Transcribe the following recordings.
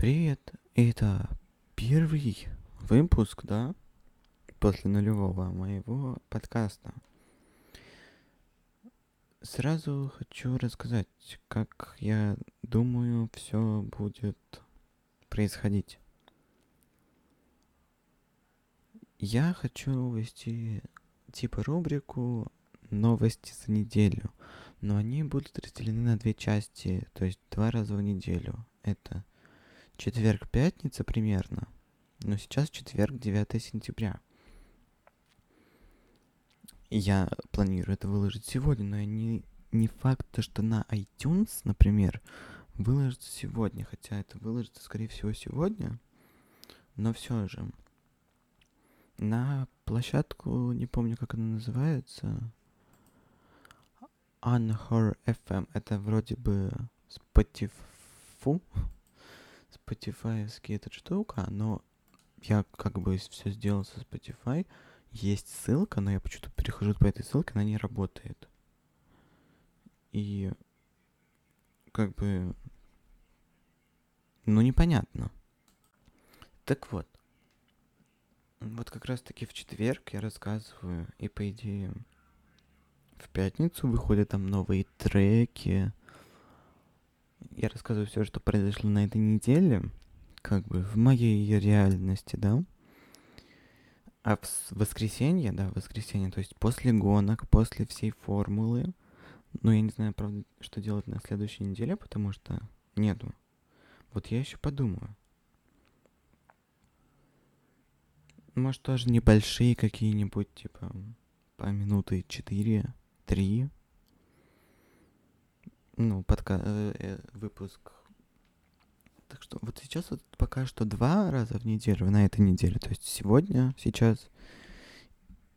Привет, это первый выпуск, да, после нулевого моего подкаста. Сразу хочу рассказать, как я думаю, все будет происходить. Я хочу вести типа рубрику новости за неделю, но они будут разделены на две части, то есть два раза в неделю. Это четверг-пятница примерно, но сейчас четверг, 9 сентября. Я планирую это выложить сегодня, но не, не факт, что на iTunes, например, выложится сегодня, хотя это выложится, скорее всего, сегодня, но все же. На площадку, не помню, как она называется, Anchor FM, это вроде бы Spotify, Spotify эта штука, но я как бы все сделал со Spotify, есть ссылка, но я почему-то перехожу по этой ссылке, она не работает. И как бы, ну непонятно. Так вот, вот как раз таки в четверг я рассказываю, и по идее в пятницу выходят там новые треки. Я рассказываю все, что произошло на этой неделе, как бы в моей реальности, да. А в воскресенье, да, в воскресенье, то есть после гонок, после всей формулы, ну, я не знаю, правда, что делать на следующей неделе, потому что нету. Вот я еще подумаю. Может, тоже небольшие какие-нибудь, типа, по минуты 4, 3. Ну, подка... Э, э, выпуск. Так что вот сейчас вот пока что два раза в неделю, на этой неделе. То есть сегодня, сейчас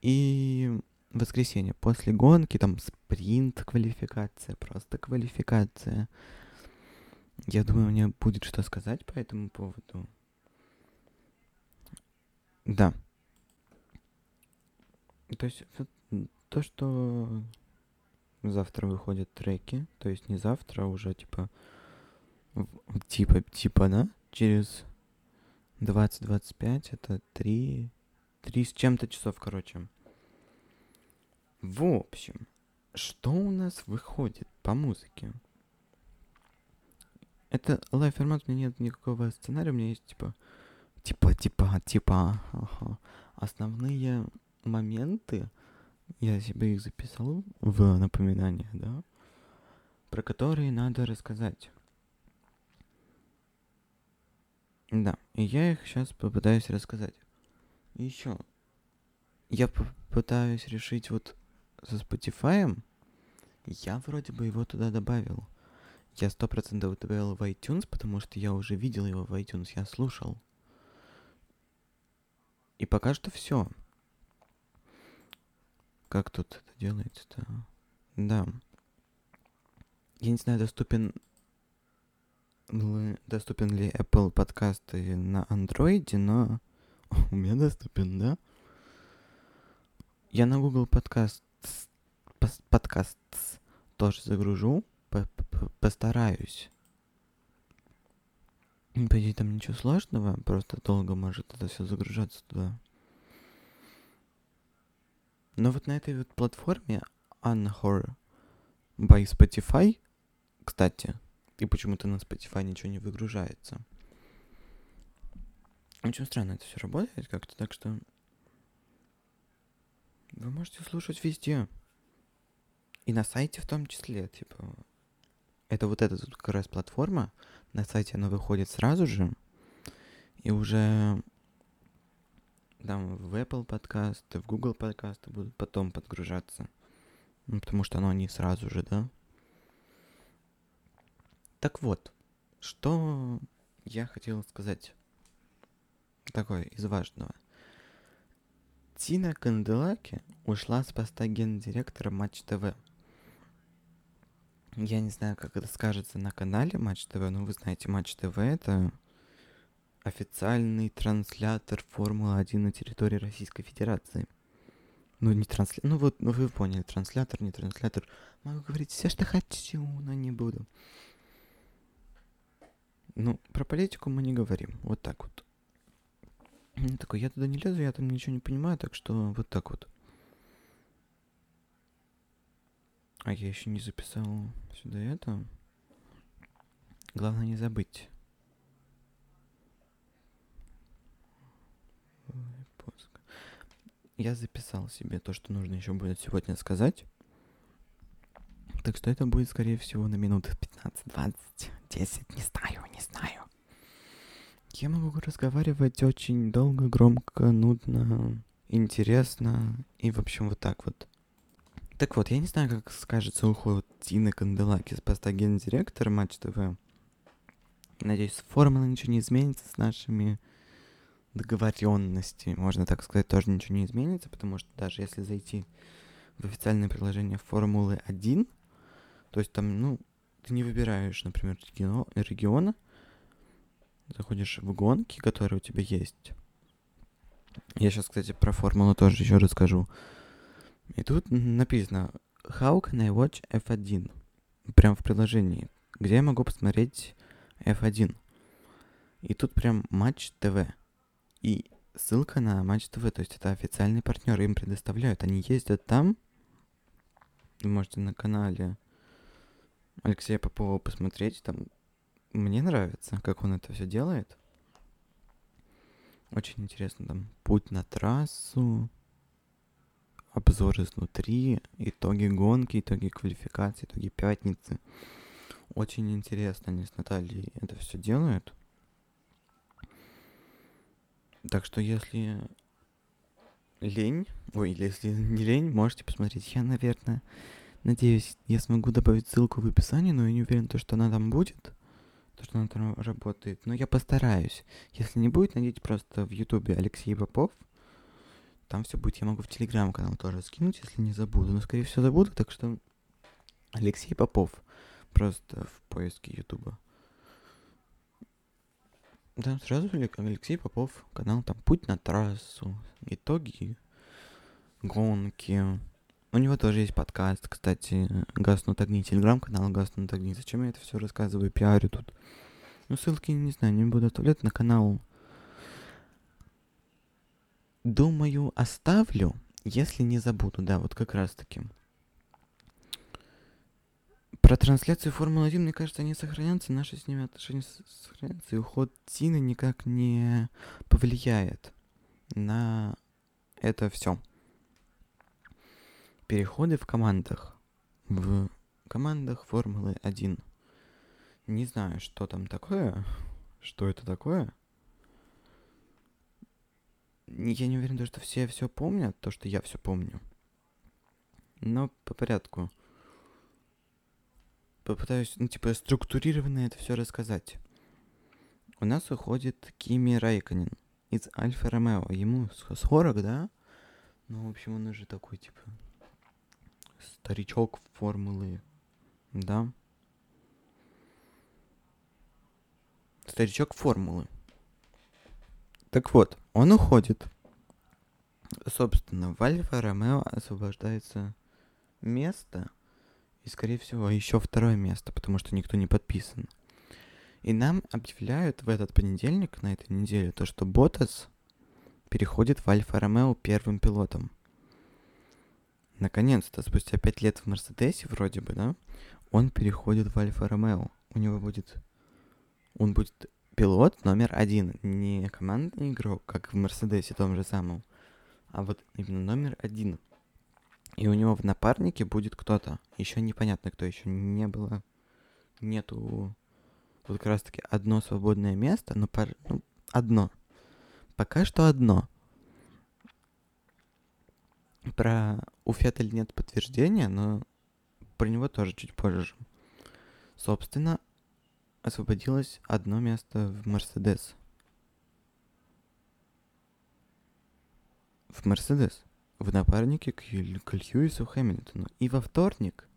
и воскресенье. После гонки там спринт, квалификация, просто квалификация. Я думаю, мне будет что сказать по этому поводу. Да. То есть то, что завтра выходят треки, то есть не завтра, а уже типа типа типа, да, через 20-25, это 3, 3 с чем-то часов, короче. В общем, что у нас выходит по музыке? Это live формат, у меня нет никакого сценария, у меня есть типа типа, типа, типа, ага. Основные моменты, я себе их записал в напоминание, да, про которые надо рассказать. Да, и я их сейчас попытаюсь рассказать. Еще, я попытаюсь решить вот со Spotify, я вроде бы его туда добавил. Я сто процентов добавил в iTunes, потому что я уже видел его в iTunes, я слушал. И пока что все. Как тут это делается-то? Да. Я не знаю, доступен доступен ли Apple подкасты на андроиде, но у меня доступен, да? Я на Google подкаст подкаст тоже загружу, постараюсь. По идее, там ничего сложного, просто долго может это все загружаться туда. Но вот на этой вот платформе Anchor by Spotify, кстати, и почему-то на Spotify ничего не выгружается. Очень странно это все работает как-то, так что вы можете слушать везде. И на сайте в том числе, типа, это вот эта тут как раз платформа, на сайте она выходит сразу же, и уже там в Apple подкасты, в Google подкасты будут потом подгружаться. Ну, потому что оно не сразу же, да? Так вот, что я хотел сказать такое из важного. Тина Канделаки ушла с поста гендиректора Матч ТВ. Я не знаю, как это скажется на канале Матч ТВ, но вы знаете, Матч ТВ это официальный транслятор Формулы-1 на территории Российской Федерации. Ну, не транслятор, ну вот, ну вы поняли, транслятор, не транслятор. Могу говорить все, что хочу, но не буду. Ну, про политику мы не говорим. Вот так вот. Такой, я туда не лезу, я там ничего не понимаю, так что вот так вот. А я еще не записал сюда это. Главное не забыть. Я записал себе то, что нужно еще будет сегодня сказать. Так что это будет, скорее всего, на минут 15, 20, 10, не знаю, не знаю. Я могу разговаривать очень долго, громко, нудно, интересно и, в общем, вот так вот. Так вот, я не знаю, как скажется уход Тины Канделаки с поста гендиректора Матч ТВ. Надеюсь, формула ничего не изменится с нашими договоренностями. Можно так сказать, тоже ничего не изменится, потому что даже если зайти в официальное приложение Формулы 1, то есть там, ну, ты не выбираешь, например, региона, региона заходишь в гонки, которые у тебя есть. Я сейчас, кстати, про формулу тоже еще расскажу. И тут написано How can I watch F1? Прям в приложении, где я могу посмотреть F1. И тут прям Матч ТВ. И ссылка на Матч ТВ, то есть это официальный партнер, им предоставляют. Они ездят там. Вы можете на канале Алексея Попова посмотреть. Там мне нравится, как он это все делает. Очень интересно там путь на трассу, обзор изнутри, итоги гонки, итоги квалификации, итоги пятницы. Очень интересно они с Натальей это все делают. Так что если лень, ой, если не лень, можете посмотреть. Я, наверное, надеюсь, я смогу добавить ссылку в описании, но я не уверен, то, что она там будет, то, что она там работает. Но я постараюсь. Если не будет, найдите просто в ютубе Алексей Попов – там все будет. Я могу в телеграм-канал тоже скинуть, если не забуду. Но, скорее всего, забуду, так что Алексей Попов. Просто в поиске Ютуба. Да, сразу Алексей Попов, канал там «Путь на трассу», итоги гонки. У него тоже есть подкаст, кстати, «Гаснут огни», телеграм-канал «Гаснут огни». Зачем я это все рассказываю, пиарю тут? Ну, ссылки, не знаю, не буду оставлять на канал Думаю, оставлю, если не забуду, да, вот как раз таки. Про трансляцию Формулы-1, мне кажется, они сохранятся, наши с ними отношения сохранятся, и уход Тины никак не повлияет на это все. Переходы в командах. В командах Формулы 1. Не знаю, что там такое. Что это такое? я не уверен, что все все помнят, то, что я все помню. Но по порядку. Попытаюсь, ну, типа, структурированно это все рассказать. У нас уходит Кими Райконин из Альфа Ромео. Ему 40, да? Ну, в общем, он уже такой, типа, старичок формулы, да? Старичок формулы. Так вот, он уходит. Собственно, в Альфа Ромео освобождается место. И, скорее всего, еще второе место, потому что никто не подписан. И нам объявляют в этот понедельник, на этой неделе, то, что Ботас переходит в Альфа Ромео первым пилотом. Наконец-то, спустя пять лет в Мерседесе, вроде бы, да, он переходит в Альфа Ромео. У него будет... Он будет пилот номер один. Не командный игрок, как в Мерседесе том же самом, а вот именно номер один. И у него в напарнике будет кто-то. Еще непонятно, кто еще не было. Нету вот как раз таки одно свободное место, но пар... ну, одно. Пока что одно. Про у Феттель нет подтверждения, но про него тоже чуть позже. Собственно, освободилось одно место в Мерседес. В Мерседес. В напарнике к, к Льюису Хэмилтону. И во вторник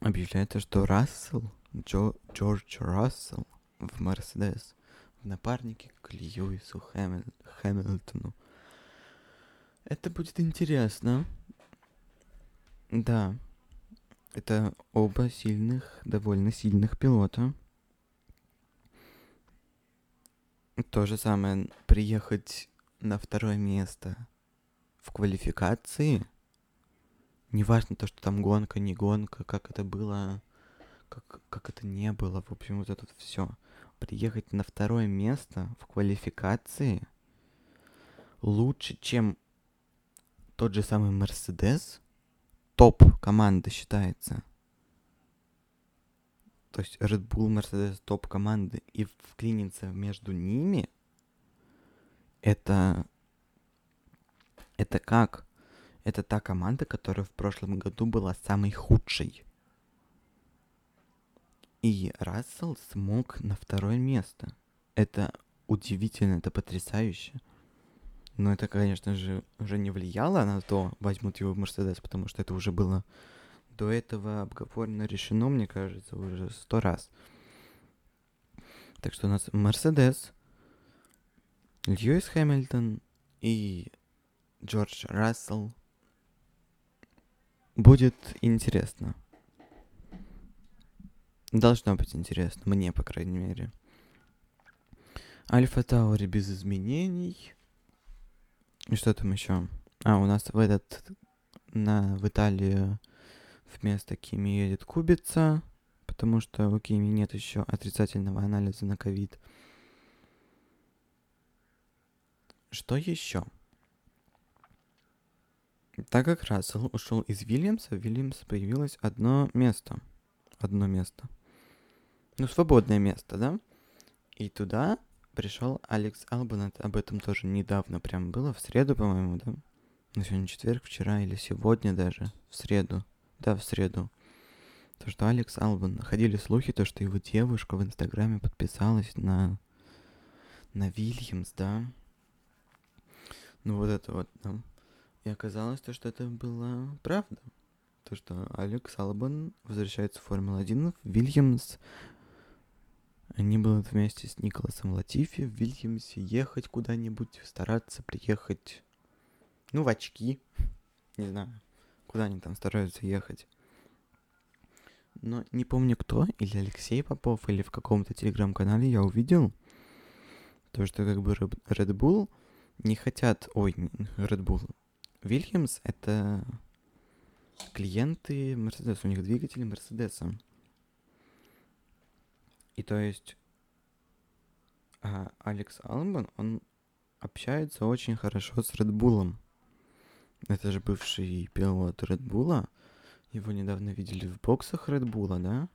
объявляется, что Рассел, Джо, Джордж Рассел в Мерседес. В напарнике к Льюису Хэмил, Хэмилтону. Это будет интересно. Да. Это оба сильных, довольно сильных пилота. То же самое приехать на второе место в квалификации. Неважно то, что там гонка, не гонка, как это было, как, как это не было. В общем, вот это все. Приехать на второе место в квалификации лучше, чем тот же самый Мерседес, топ команда считается. То есть Red Bull, Mercedes топ команды и вклиниться между ними, это это как? Это та команда, которая в прошлом году была самой худшей. И Рассел смог на второе место. Это удивительно, это потрясающе. Но это, конечно же, уже не влияло на то, возьмут его в Мерседес, потому что это уже было до этого обговорено, решено, мне кажется, уже сто раз. Так что у нас Мерседес, Льюис Хэмилтон и Джордж Рассел. Будет интересно. Должно быть интересно, мне, по крайней мере. Альфа Таури без изменений. И что там еще? А, у нас в этот на в Италию вместо Кими едет Кубица, потому что у Кими нет еще отрицательного анализа на ковид. Что еще? Так как Рассел ушел из Вильямса, в Вильямс появилось одно место. Одно место. Ну, свободное место, да? И туда пришел Алекс Албан. Об этом тоже недавно прям было, в среду, по-моему, да? Ну, сегодня четверг, вчера или сегодня даже, в среду. Да, в среду. То, что Алекс Албан, ходили слухи, то, что его девушка в Инстаграме подписалась на, на Вильямс, да. Ну, вот это вот, да. И оказалось то, что это была правда. То, что Алекс Албан возвращается в Формулу-1 в Вильямс. Они будут вместе с Николасом Латифи в Вильямсе ехать куда-нибудь, стараться приехать, ну, в очки. Не знаю куда они там стараются ехать. Но не помню кто, или Алексей Попов, или в каком-то телеграм-канале я увидел, то, что как бы Red Bull не хотят... Ой, Red Bull. Williams — это клиенты Mercedes, у них двигатели Мерседеса. И то есть а, Алекс Албан, он общается очень хорошо с Bull. Это же бывший пилот Bull. Его недавно видели в боксах Bull, да?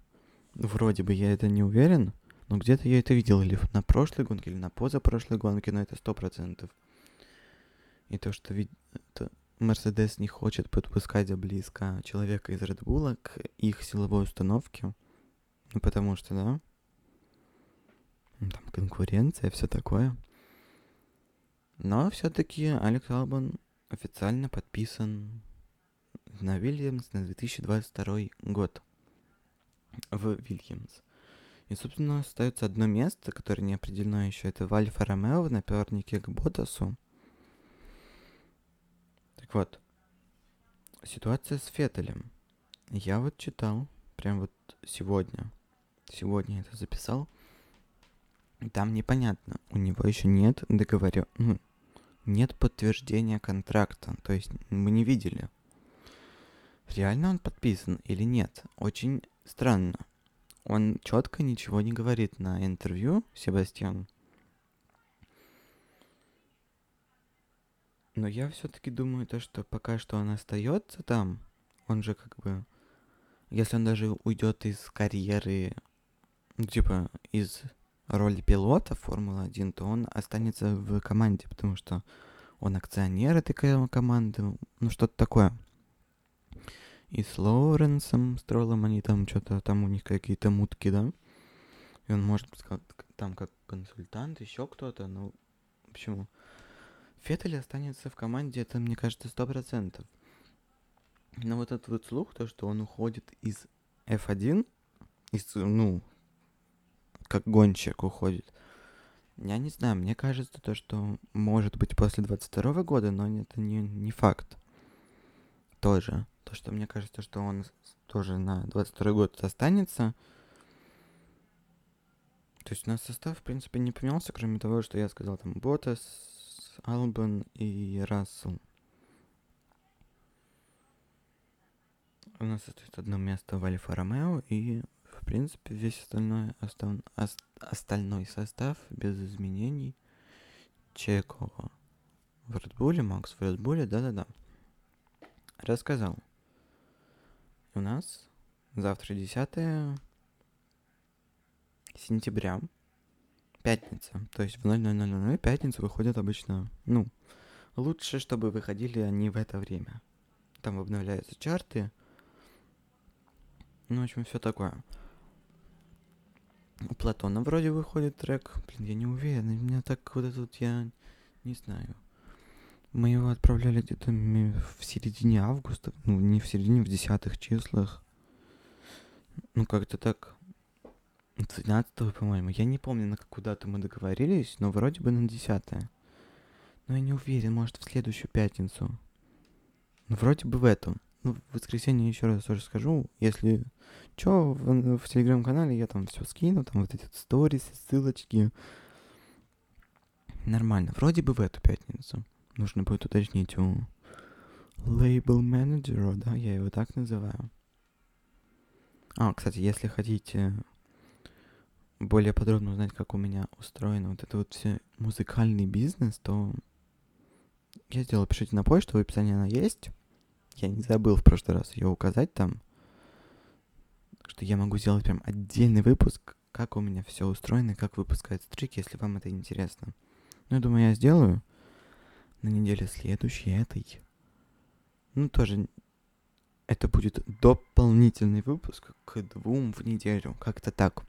Вроде бы я это не уверен, но где-то я это видел или на прошлой гонке, или на позапрошлой гонке, но это сто процентов. И то, что вид... Мерседес не хочет подпускать близко человека из Red к их силовой установке. Ну, потому что, да, там конкуренция, все такое. Но все-таки Алекс Албан официально подписан на Вильямс на 2022 год в Вильямс. И, собственно, остается одно место, которое не определено еще. Это в Альфа Ромео в напернике к Ботасу. Так вот, ситуация с Феттелем. Я вот читал, прям вот сегодня, сегодня это записал, там непонятно, у него еще нет договорен, ну, нет подтверждения контракта. То есть мы не видели, реально он подписан или нет. Очень странно. Он четко ничего не говорит на интервью, Себастьян. Но я все-таки думаю, то, что пока что он остается там, он же как бы, если он даже уйдет из карьеры, ну, типа из роли пилота Формулы-1, то он останется в команде, потому что он акционер этой команды, ну что-то такое. И с Лоуренсом Стролом они там что-то, там у них какие-то мутки, да? И он может быть там как консультант, еще кто-то, ну, почему? Феттель останется в команде, это, мне кажется, сто процентов. Но вот этот вот слух, то, что он уходит из F1, из, ну, как гонщик уходит. Я не знаю, мне кажется, то, что может быть после 22 года, но это не, не факт. Тоже. То, что мне кажется, что он тоже на 22 год останется. То есть у нас состав, в принципе, не поменялся, кроме того, что я сказал там Ботас, Албан и Рассел. У нас остается одно место в Альфа Ромео, и, в принципе, весь остальной, остав... ос... остальной состав без изменений. Чеко в Редбуле, Макс в Редбуле, да-да-да. Рассказал. У нас завтра 10 сентября, пятница. То есть в 00.00 пятницу выходят обычно, ну, лучше, чтобы выходили они в это время. Там обновляются чарты. Ну, в общем, все такое. У Платона вроде выходит трек. Блин, я не уверен. У меня так вот тут я не знаю. Мы его отправляли где-то в середине августа. Ну, не в середине, в десятых числах. Ну, как-то так. 12 по-моему. Я не помню, на какую дату мы договорились, но вроде бы на 10 Но я не уверен, может, в следующую пятницу. Ну, вроде бы в эту. Ну, в воскресенье еще раз тоже скажу. Если что, в, в телеграм-канале я там все скину, там вот эти вот ссылочки. Нормально. Вроде бы в эту пятницу. Нужно будет уточнить у лейбл менеджера, да, я его так называю. А, кстати, если хотите более подробно узнать, как у меня устроен вот этот вот все музыкальный бизнес, то я сделал, пишите на почту, в описании она есть. Я не забыл в прошлый раз ее указать там. Что я могу сделать прям отдельный выпуск, как у меня все устроено, как выпускается трек, если вам это интересно. Ну, я думаю, я сделаю на неделе следующей, этой. Ну, тоже это будет дополнительный выпуск к двум в неделю, как-то так.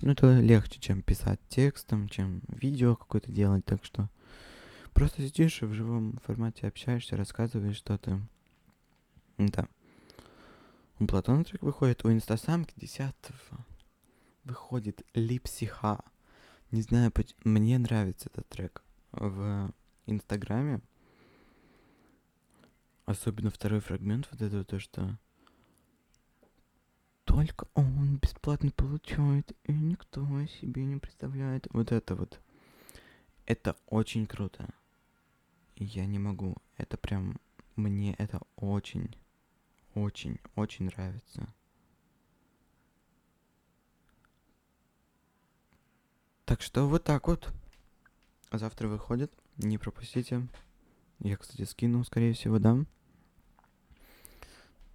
Ну, это легче, чем писать текстом, чем видео какое-то делать, так что просто сидишь и в живом формате общаешься, рассказываешь что-то. Да. У Платона трек выходит, у Инстасамки 10 выходит Липсиха. Не знаю, мне нравится этот трек в Инстаграме. Особенно второй фрагмент, вот это то, что только он бесплатно получает, и никто себе не представляет. Вот это вот. Это очень круто. Я не могу. Это прям... Мне это очень, очень, очень нравится. Так что вот так вот. Завтра выходит. Не пропустите. Я, кстати, скину, скорее всего, да.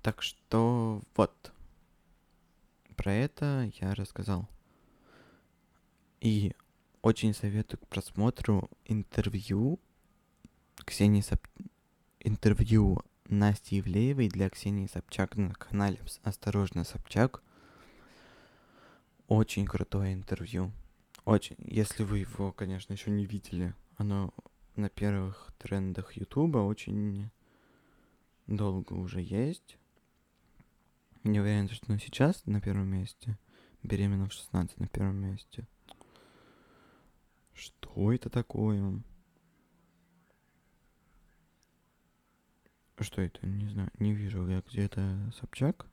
Так что вот про это я рассказал. И очень советую к просмотру интервью Ксении Сап... интервью Насти Ивлеевой для Ксении Собчак на канале «Осторожно, Собчак». Очень крутое интервью. Очень. Если вы его, конечно, еще не видели, оно на первых трендах Ютуба очень долго уже есть. Не уверен, что сейчас на первом месте. Беременна в 16 на первом месте. Что это такое? Что это? Не знаю. Не вижу я где это Собчак.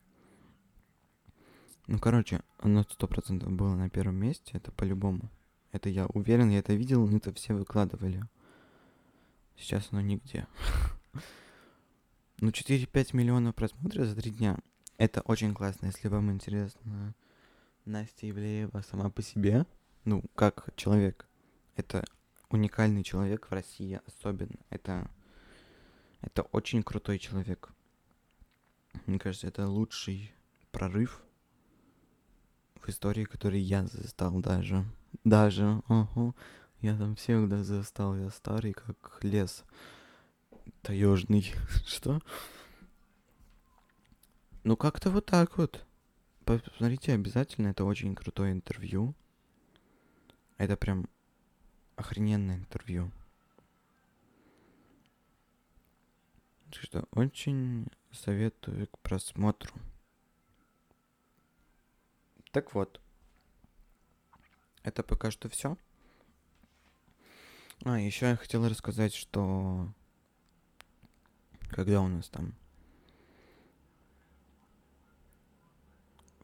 Ну, короче, оно сто процентов было на первом месте. Это по-любому. Это я уверен, я это видел, это все выкладывали. Сейчас оно нигде. Ну, 4-5 миллионов просмотров за три дня. Это очень классно, если вам интересно Настя Ивлеева сама по себе, ну, как человек. Это уникальный человек в России особенно. Это, это очень крутой человек. Мне кажется, это лучший прорыв в истории, который я застал даже. Даже, ага. Я там всегда застал, я старый, как лес таежный. Что? Ну, как-то вот так вот. Посмотрите обязательно, это очень крутое интервью. Это прям охрененное интервью. Так что очень советую к просмотру. Так вот. Это пока что все. А, еще я хотел рассказать, что когда у нас там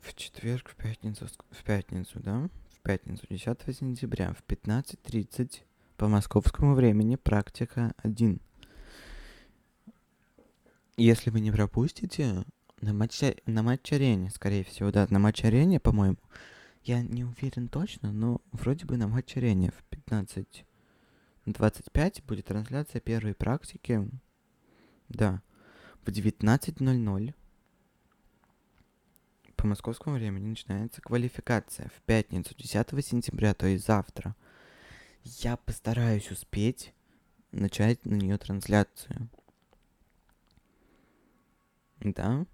в четверг, в пятницу, в пятницу, да? В пятницу, 10 сентября в 15.30 по московскому времени практика 1. Если вы не пропустите, на матче, на матч-арене, скорее всего, да, на матч-арене, по-моему, я не уверен точно, но вроде бы на матч-арене в 15.25 будет трансляция первой практики. Да, в 19.00 по московскому времени начинается квалификация в пятницу, 10 сентября, то есть завтра. Я постараюсь успеть начать на нее трансляцию. Да.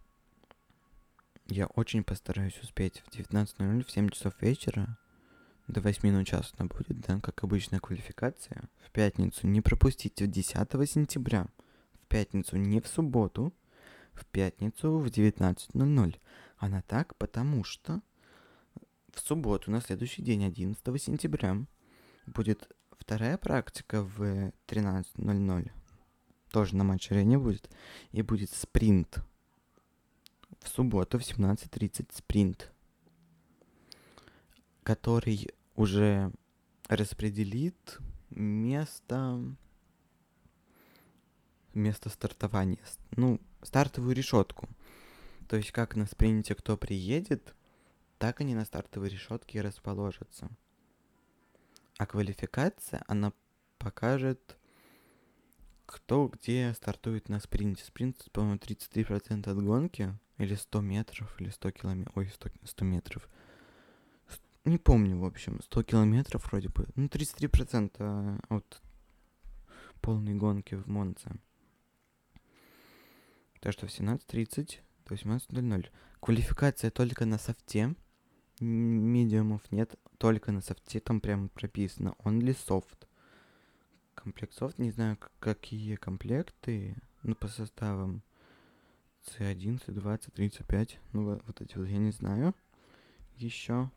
Я очень постараюсь успеть в 19.00 в 7 часов вечера. До 8 на час она будет, да, как обычная квалификация. В пятницу не пропустите 10 сентября. В пятницу, не в субботу. В пятницу в 19.00. Она так, потому что в субботу, на следующий день, 11 сентября, будет вторая практика в 13.00. Тоже на матч-арене будет. И будет спринт в субботу в 17.30 спринт, который уже распределит место место стартования. Ну, стартовую решетку. То есть как на спринте кто приедет, так они на стартовой решетке и расположатся. А квалификация, она покажет кто где стартует на спринте. Спринт, по-моему, 33% от гонки. Или 100 метров, или 100 километров. Ой, 100, 100 метров. Не помню, в общем. 100 километров вроде бы. Ну, 33% от полной гонки в Монце. Так что в 17.30 до 18.00. Квалификация только на софте. Медиумов нет, только на софте. Там прямо прописано only soft комплект софт. Не знаю, какие комплекты, ну, по составам C1, C2, C35. Ну, вот, вот эти вот я не знаю. Еще.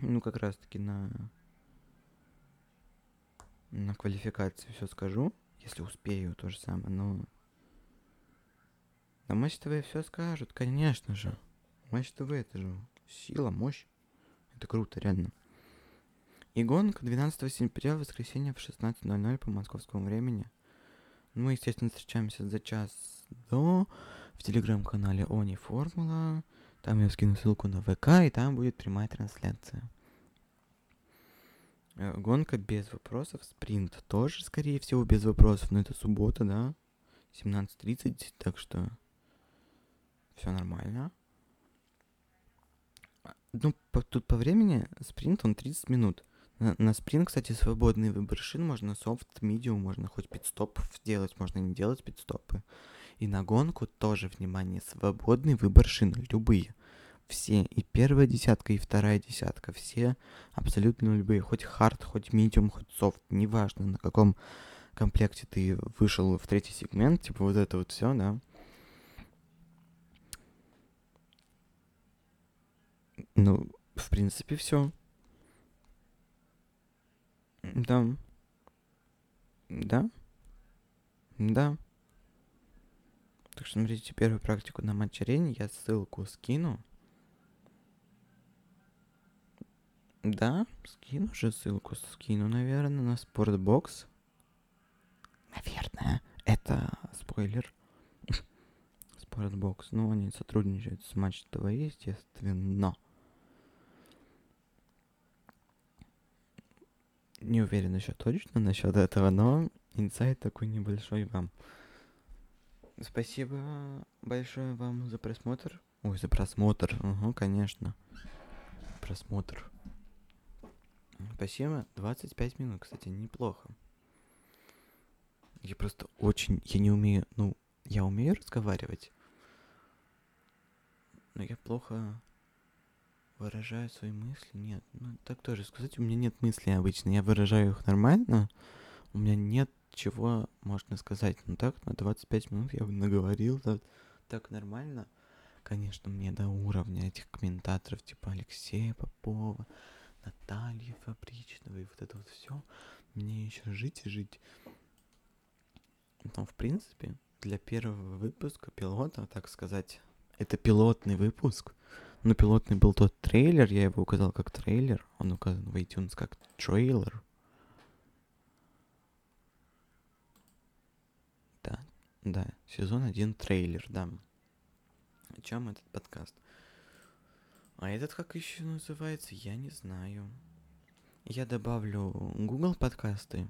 Ну, как раз таки на на квалификации все скажу, если успею, то же самое, но на Матч ТВ все скажут, конечно же. Матч ТВ это же сила, мощь. Это круто, реально. И гонка 12 сентября, воскресенье в 16.00 по московскому времени. Мы, естественно, встречаемся за час до в телеграм-канале Они Формула. Там я скину ссылку на ВК, и там будет прямая трансляция. Э, гонка без вопросов. Спринт тоже, скорее всего, без вопросов. Но это суббота, да? 17.30, так что все нормально. А, ну, по, тут по времени спринт он 30 минут. На, на спринт, кстати, свободный выбор шин. Можно софт, медиум, можно хоть пидстоп сделать, можно не делать пидстопы. И на гонку тоже, внимание, свободный выбор шин, любые. Все, и первая десятка, и вторая десятка, все абсолютно любые. Хоть хард, хоть медиум, хоть софт, неважно, на каком комплекте ты вышел в третий сегмент, типа вот это вот все, да. Ну, в принципе, все. Да. Да. Да. Так что смотрите первую практику на Матч Арене. Я ссылку скину. Да, скину же ссылку, скину, наверное, на Спортбокс. Наверное, это спойлер. Спортбокс. Ну, они сотрудничают с Матч ТВ, естественно. Не уверен еще точно насчет этого, но инсайт такой небольшой вам. Спасибо большое вам за просмотр. Ой, за просмотр. Угу, конечно. Просмотр. Спасибо. 25 минут, кстати, неплохо. Я просто очень... Я не умею... Ну, я умею разговаривать. Но я плохо выражаю свои мысли. Нет, ну так тоже сказать, у меня нет мыслей обычно. Я выражаю их нормально. У меня нет чего можно сказать. Ну так, на 25 минут я бы наговорил так, так нормально. Конечно, мне до уровня этих комментаторов, типа Алексея Попова, Натальи Фабричного и вот это вот все. Мне еще жить и жить. Но, в принципе, для первого выпуска пилота, так сказать, Это пилотный выпуск. Но пилотный был тот трейлер, я его указал как трейлер. Он указан в iTunes как трейлер. Да, да, сезон один трейлер, да. О чем этот подкаст? А этот как еще называется, я не знаю. Я добавлю Google подкасты.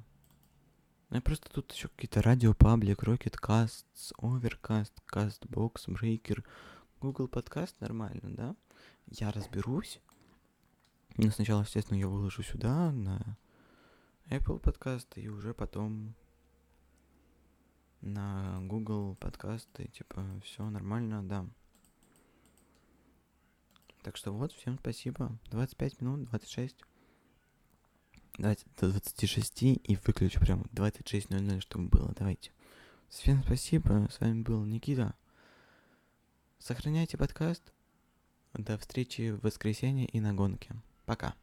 Я просто тут еще какие-то радио, паблик, Rocket Casts, Overcast, Castbox, Breaker, Google подкаст нормально, да? Я разберусь. Но сначала, естественно, я выложу сюда, на Apple подкасты, и уже потом на Google подкасты, типа, все нормально, да. Так что вот, всем спасибо. 25 минут, 26. Давайте до 26 и выключу прям 26.00, чтобы было. Давайте. Всем спасибо. С вами был Никита. Сохраняйте подкаст. До встречи в воскресенье и на гонке. Пока.